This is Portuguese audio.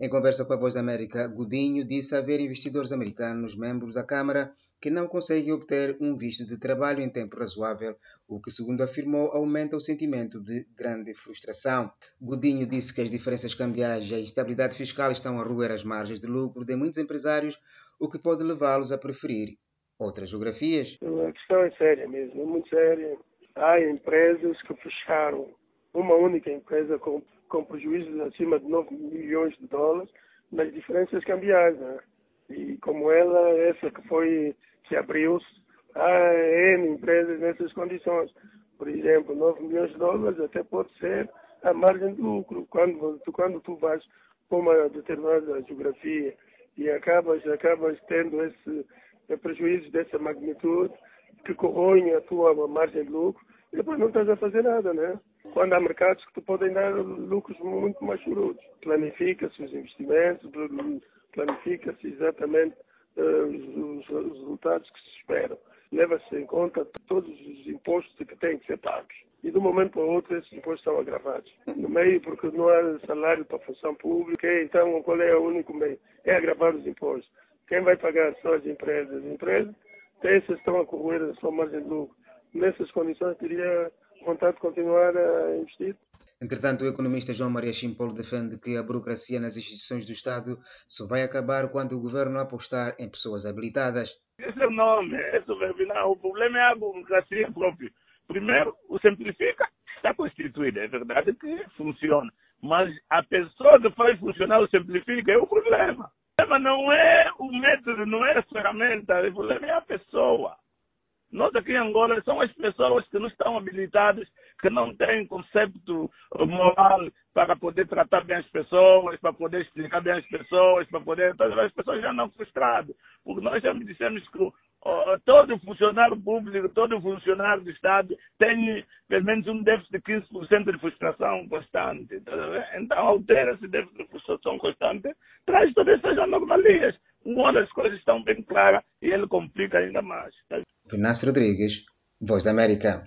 Em conversa com a Voz da América, Godinho disse haver investidores americanos, membros da Câmara, que não conseguem obter um visto de trabalho em tempo razoável, o que, segundo afirmou, aumenta o sentimento de grande frustração. Godinho disse que as diferenças cambiais e a instabilidade fiscal estão a roer as margens de lucro de muitos empresários, o que pode levá-los a preferir outras geografias. A questão é séria mesmo, é muito séria. Há empresas que fecharam, uma única empresa com, com prejuízos acima de 9 milhões de dólares nas diferenças cambiais. Né? E como ela, essa que foi que abriu-se, há N empresas nessas condições. Por exemplo, 9 milhões de dólares até pode ser a margem de lucro. Quando, quando tu vais para uma determinada geografia e acabas, acabas tendo esse prejuízo dessa magnitude que corroem a tua margem de lucro, depois não estás a fazer nada, né? Quando há mercados que te podem dar lucros muito mais chorudos. Planifica-se os investimentos, planifica-se exatamente uh, os, os, resultados que se esperam. Leva-se em conta todos os impostos que têm que ser pagos. E de um momento para o outro esses impostos são agravados. No meio, porque não há salário para a função pública, então qual é o único meio? É agravar os impostos. Quem vai pagar são as empresas. As empresas, essas estão a correr a sua margem de lucro. Nessas condições, teria vontade de continuar a investir. Entretanto, o economista João Maria Chimpolo defende que a burocracia nas instituições do Estado só vai acabar quando o governo apostar em pessoas habilitadas. Esse é o nome, esse é o problema é a burocracia própria. Primeiro, o simplifica, está constituído, é verdade que funciona. Mas a pessoa que faz funcionar o simplifica é o problema. O problema não é o método, não é a ferramenta, o problema é a pessoa. Nós aqui em Angola são as pessoas que não estão habilitadas, que não têm conceito moral para poder tratar bem as pessoas, para poder explicar bem as pessoas, para poder. Então, as pessoas já não frustradas. Porque nós já me dissemos que todo funcionário público, todo funcionário do Estado tem pelo menos um déficit de 15% de frustração constante. Então, altera esse déficit de frustração constante, traz todas essas anomalias. Uma das coisas estão bem claras ele complica ainda mais. Vinassi Rodrigues, Voz da América.